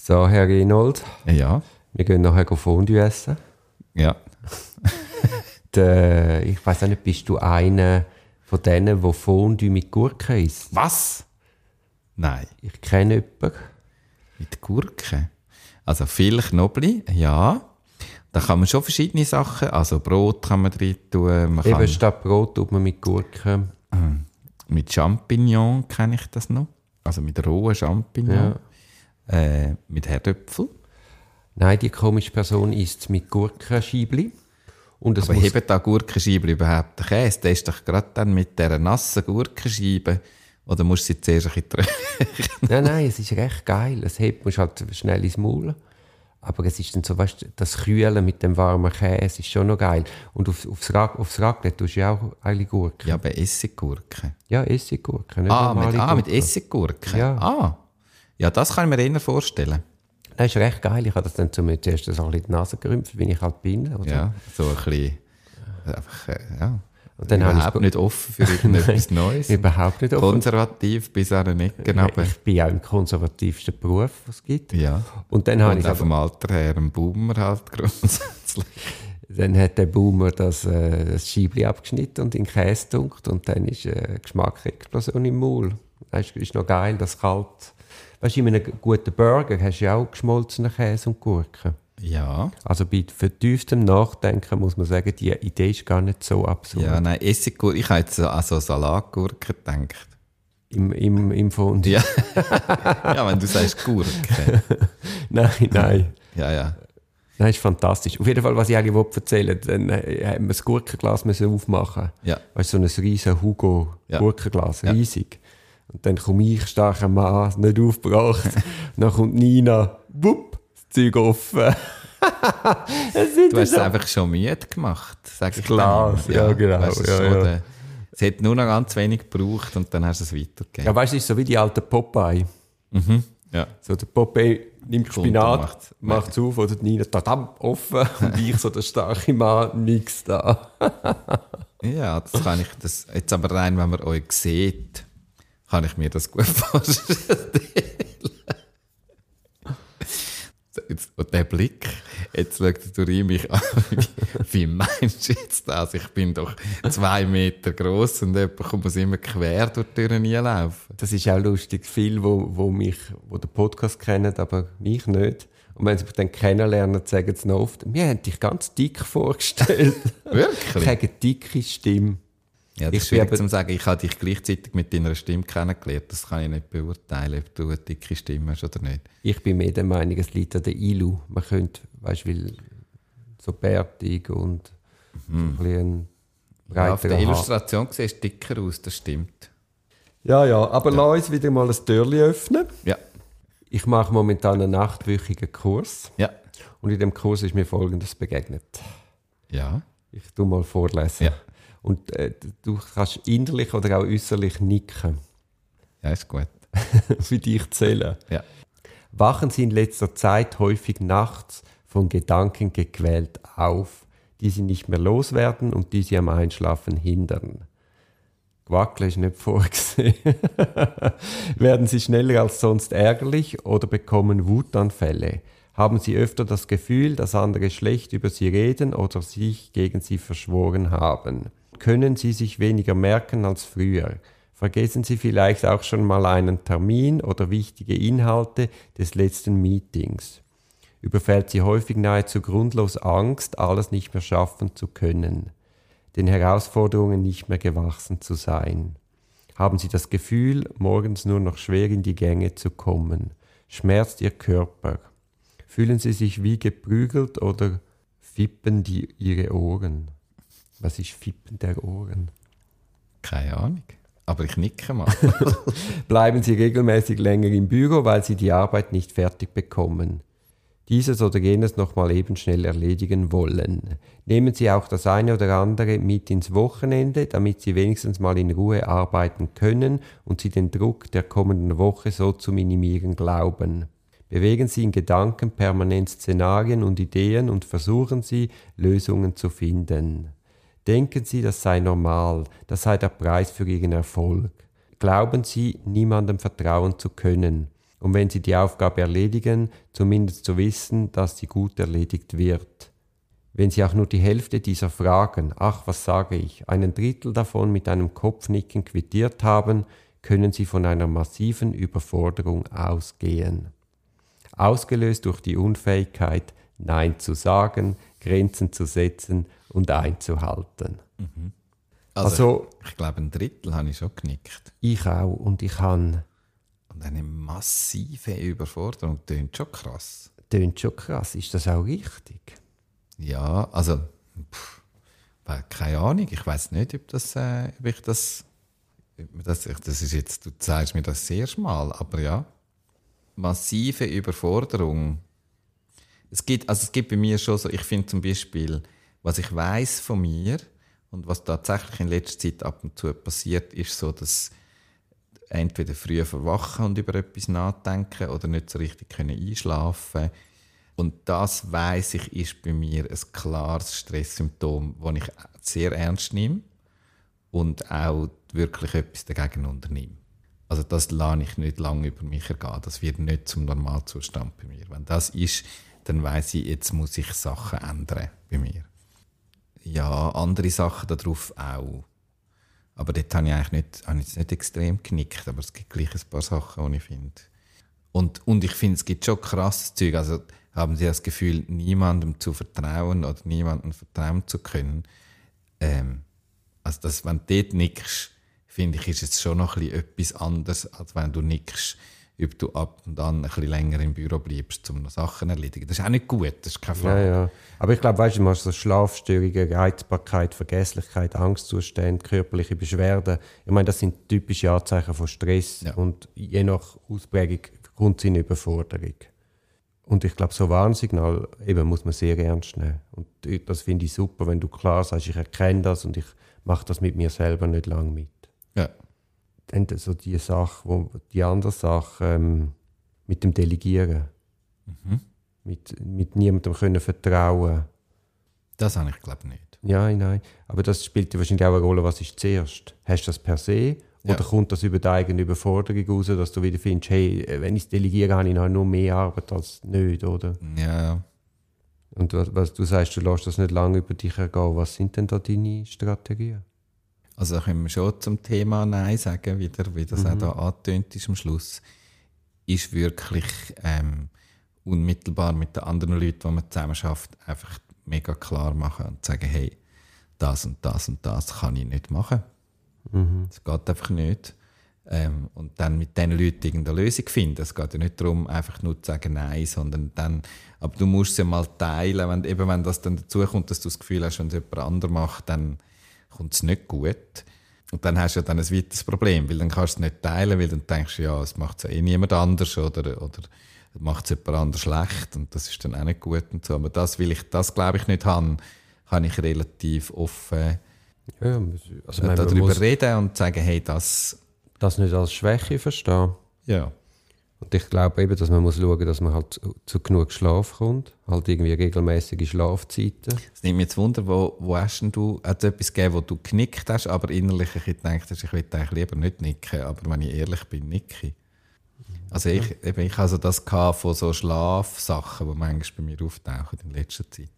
So, Herr Reinhold, Ja, wir gehen nachher Fondue essen. ja. Der, ich weiß nicht, bist du einer von denen, der Fondue mit Gurke isst? Was? Nein, Ich kenne jemanden. mit Gurke. Also viel Knoblauch, ja. Da kann man schon verschiedene Sachen, also Brot kann man drin tun, man Eben statt Brot tut man mit Gurke. mit Champignon kenne ich das noch, also mit rohen Champignon, äh, mit Herdöpfel. Nein, die komische Person isst mit Gurkenscheibli. Und es Aber muss da Gurkenscheibe überhaupt den Käse? Der ist doch gerade dann mit dieser nassen Gurkenscheibe, oder musst du sie zuerst ein bisschen? Nein, nein, es ist recht geil. Es hebt man halt schnell ins Maul. Aber es ist dann so, weißt das Kühlen mit dem warmen Käse ist schon noch geil. Und auf, aufs, Rag, aufs Raclette tust du ja auch eigentlich Gurke. Ja, bei Essiggurken. Ja, Essiggurke, nicht Ah, mit, ah, mit Gurke. Essiggurken. Ja. Ah. Ja, das kann ich mir eher vorstellen. Das ist recht geil. Ich habe das dann zum zuerst so ein bisschen in die Nase gerümpft, wie ich halt bin. Oder? Ja, so ein bisschen, einfach, äh, ja. Und dann habe Überhaupt nicht offen für irgendetwas Neues. Überhaupt nicht offen. Konservativ bis an eine Ecke Ja, runter. ich bin ja im konservativsten Beruf, was es gibt. Ja. Und dann, habe ich aber, vom Alter her ein Boomer halt grundsätzlich. dann hat der Boomer das, äh, das Scheibli abgeschnitten und in den Käse dunkt und dann ist äh, Geschmacksexplosion im Maul. Das ist, noch geil, das kalt. Weißt du, in einem guten Burger hast du ja auch geschmolzenen Käse und Gurken. Ja. Also bei vertieftem Nachdenken muss man sagen, die Idee ist gar nicht so absurd. Ja, nein, Essiggurken, ich habe jetzt so an so Salatgurken gedacht. Im, im, im Fond. Ja. ja, wenn du sagst Gurke. Nein, nein. Ja, ja. Nein, ist fantastisch. Auf jeden Fall, was ich eigentlich wollte erzählen dann äh, haben wir das Gurkenglas müssen aufmachen. Ja. Weißt du, so ein riesen Hugo Ja. Gurkenglas, Ja. riesig. Und dann komme ich, starker Mann, nicht aufgebracht. dann kommt Nina, wupp, das Zeug offen. Du hast es einfach schon müde gemacht, sag ich Glas, dann. ja, genau, Weißt, es, ja, ja. der- es hat nur noch ganz wenig gebraucht und dann hast du es weitergegeben. Ja, weißt du, es ist so wie die alten Popeye. Ja. So, der Popeye nimmt und Spinat, macht es auf, oder die Nina, tadam, offen. Und ich, so der starke Mann, nix da. Ja, das kann ich, das, jetzt aber rein, wenn man euch sieht, kann ich mir das gut vorstellen. Jetzt, und der Blick, jetzt schaut der mich an, wie, meinst du jetzt das? Ich bin doch zwei Meter groß und jemand kommt muss immer quer durch die Türen laufen. Das ist auch lustig. Viele, wo, wo mich, wo den Podcast kennen, aber mich nicht. Und wenn sie mich dann kennenlernen, sagen sie noch oft, wir haben dich ganz dick vorgestellt. ich Wirklich? habe eine dicke Stimme. Ja, das Ich ist schwierig bin zu sagen. Ich habe dich gleichzeitig mit deiner Stimme kennengelernt. Das kann ich nicht beurteilen, ob du eine dicke Stimme hast oder nicht. Ich bin mehr der Meinung, es liegt an der Ilu. Man könnte, weißt du, so bärtig und so ein bisschen Ja, auf der Haar. Illustration siehst du dicker aus, das stimmt. Ja, ja, aber lass uns wieder mal ein Türchen öffnen. Ja. Ich mache momentan einen achtwöchigen Kurs. Ja. Und in dem Kurs ist mir Folgendes begegnet. Ja. Ich tu mal vorlesen. Ja. Und äh, du kannst innerlich oder auch äußerlich nicken, Ja, ist gut. für dich zählen. Ja. Wachen Sie in letzter Zeit häufig nachts von Gedanken gequält auf, die Sie nicht mehr loswerden und die Sie am Einschlafen hindern. Quackeln ist nicht vorgesehen. Werden Sie schneller als sonst ärgerlich oder bekommen Wutanfälle? Haben Sie öfter das Gefühl, dass andere schlecht über Sie reden oder sich gegen Sie verschworen haben? Können Sie sich weniger merken als früher? Vergessen Sie vielleicht auch schon mal einen Termin oder wichtige Inhalte des letzten Meetings? Überfällt Sie häufig nahezu grundlos Angst, alles nicht mehr schaffen zu können? den Herausforderungen nicht mehr gewachsen zu sein? Haben Sie das Gefühl, morgens nur noch schwer in die Gänge zu kommen? Schmerzt Ihr Körper? Fühlen Sie sich wie geprügelt oder fippen die Ihre Ohren? Was ist Fippen der Ohren? Keine Ahnung. Aber ich nicke mal. Bleiben Sie regelmäßig länger im Büro, weil Sie die Arbeit nicht fertig bekommen? dieses oder jenes nochmal eben schnell erledigen wollen. Nehmen Sie auch das eine oder andere mit ins Wochenende, damit Sie wenigstens mal in Ruhe arbeiten können und Sie den Druck der kommenden Woche so zu minimieren glauben. Bewegen Sie in Gedanken permanent Szenarien und Ideen und versuchen Sie, Lösungen zu finden. Denken Sie, das sei normal, das sei der Preis für Ihren Erfolg. Glauben Sie, niemandem vertrauen zu können und wenn Sie die Aufgabe erledigen, zumindest zu wissen, dass sie gut erledigt wird. Wenn Sie auch nur die Hälfte dieser Fragen, ach was sage ich, einen Drittel davon mit einem Kopfnicken quittiert haben, können Sie von einer massiven Überforderung ausgehen. Ausgelöst durch die Unfähigkeit, Nein zu sagen, Grenzen zu setzen und einzuhalten. Mhm. Also, also ich, ich glaube, ein Drittel habe ich schon genickt. Ich auch und ich habe und eine massive Überforderung tönt schon krass. Tönt schon krass. Ist das auch richtig? Ja, also pff, keine Ahnung. Ich weiß nicht, ob das, äh, ob ich das, das, das ist jetzt, du zeigst mir das sehr schmal, aber ja, massive Überforderung. Es gibt, also es gibt bei mir schon so, ich finde zum Beispiel, was ich weiß von mir und was tatsächlich in letzter Zeit ab und zu passiert, ist so, dass entweder früh verwachen und über etwas nachdenken oder nicht so richtig können einschlafen und das weiß ich ist bei mir ein klares Stresssymptom, das ich sehr ernst nehme und auch wirklich etwas dagegen unternehme. Also das lasse ich nicht lange über mich ergehen. Das wird nicht zum Normalzustand bei mir. Wenn das ist, dann weiß ich, jetzt muss ich Sachen ändern bei mir. Ja, andere Sachen darauf auch. Aber dort habe ich eigentlich nicht, habe ich nicht extrem genickt, aber es gibt gleich ein paar Sachen, die ich finde. Und, und ich finde, es gibt schon krasses Zeug. Also haben Sie das Gefühl, niemandem zu vertrauen oder niemandem vertrauen zu können. Ähm, also das, wenn du dort nickst, finde ich, ist es schon noch etwas anderes, als wenn du nickst ob du ab und an ein bisschen länger im Büro bleibst, um noch Sachen zu erledigen. Das ist auch nicht gut, das ist keine Frage. Ja, ja. Aber ich glaube, weißt du, du hast so Schlafstörungen, Reizbarkeit, Vergesslichkeit, Angstzustände, körperliche Beschwerden. Ich meine, das sind typische Anzeichen von Stress ja. und je nach Ausprägung kommt es in Überforderung. Und ich glaube, so Warnsignal eben muss man sehr ernst nehmen. Und das finde ich super, wenn du klar sagst, ich erkenne das und ich mache das mit mir selber nicht lang mit. Ja dann so die Sache, wo, die andere Sache ähm, mit dem Delegieren. Mhm. Mit, mit niemandem können vertrauen. Das habe ich glaube nicht. Ja, nein. Aber das spielt ja wahrscheinlich auch eine Rolle, was ist zuerst? Hast du das per se? Oder ja. kommt das über die eigene Überforderung raus, dass du wieder findest, hey, wenn ich es delegiere, habe ich noch nur mehr Arbeit als nicht, oder? Ja. Und was, was du sagst, du lässt das nicht lange über dich ergehen. Was sind denn da deine Strategien? Also da können wir schon zum Thema Nein sagen, wieder, wie das mhm. auch da angetönt ist am Schluss, ist wirklich ähm, unmittelbar mit den anderen Leuten, die man zusammen schafft, einfach mega klar machen und sagen, hey, das und das und das kann ich nicht machen. Mhm. Das geht einfach nicht. Ähm, und dann mit diesen Leuten irgendeine Lösung finden. Es geht ja nicht darum, einfach nur zu sagen Nein, sondern dann, aber du musst es ja mal teilen, wenn, eben wenn das dann dazu kommt, dass du das Gefühl hast, wenn es jemand anderes macht, dann kommt es nicht gut. Und dann hast du ja dann ein weiteres Problem, weil dann kannst du es nicht teilen, weil dann denkst du, ja, es macht es eh niemand anders oder, oder macht es jemand anders schlecht und das ist dann auch nicht gut und so. Aber das, weil ich das, glaube ich, nicht habe, kann ich relativ offen ja, also, äh, darüber reden und sagen, hey, das... Das nicht als Schwäche verstehen. Ja. Und ich glaube eben, dass man muss schauen, dass man halt zu, zu genug Schlaf kommt, halt irgendwie regelmäßige Schlafzeiten. Es nimmt mich jetzt Wunder, wo, wo hast denn du, hat es etwas gegeben, wo du genickt hast, aber innerlich gedacht hast, ich will eigentlich lieber nicht nicken, aber wenn ich ehrlich bin, nicke Also ich, eben, ich hatte das von so Schlafsachen, die manchmal bei mir auftauchen in letzter Zeit.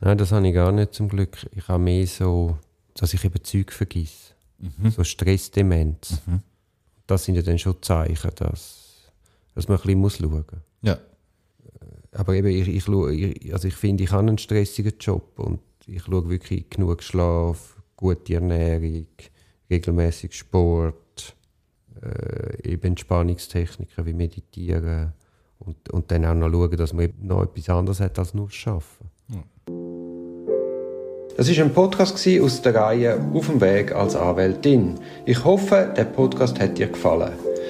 Nein, das habe ich gar nicht zum Glück. Ich habe mehr so, dass ich eben Zeug vergesse. Mhm. So Stressdemenz. Mhm. Das sind ja dann schon Zeichen, dass dass man ein bisschen muss schauen muss. Ja. Aber eben, ich, ich, ich, also ich finde, ich habe einen stressigen Job und ich schaue wirklich genug Schlaf, gute Ernährung, regelmäßig Sport, äh, eben Entspannungstechniken wie Meditieren und, und dann auch noch schauen, dass man noch etwas anderes hat als nur. Ja. Das ist ein Podcast aus der Reihe Auf dem Weg als Anwältin. Ich hoffe, der Podcast hat dir gefallen.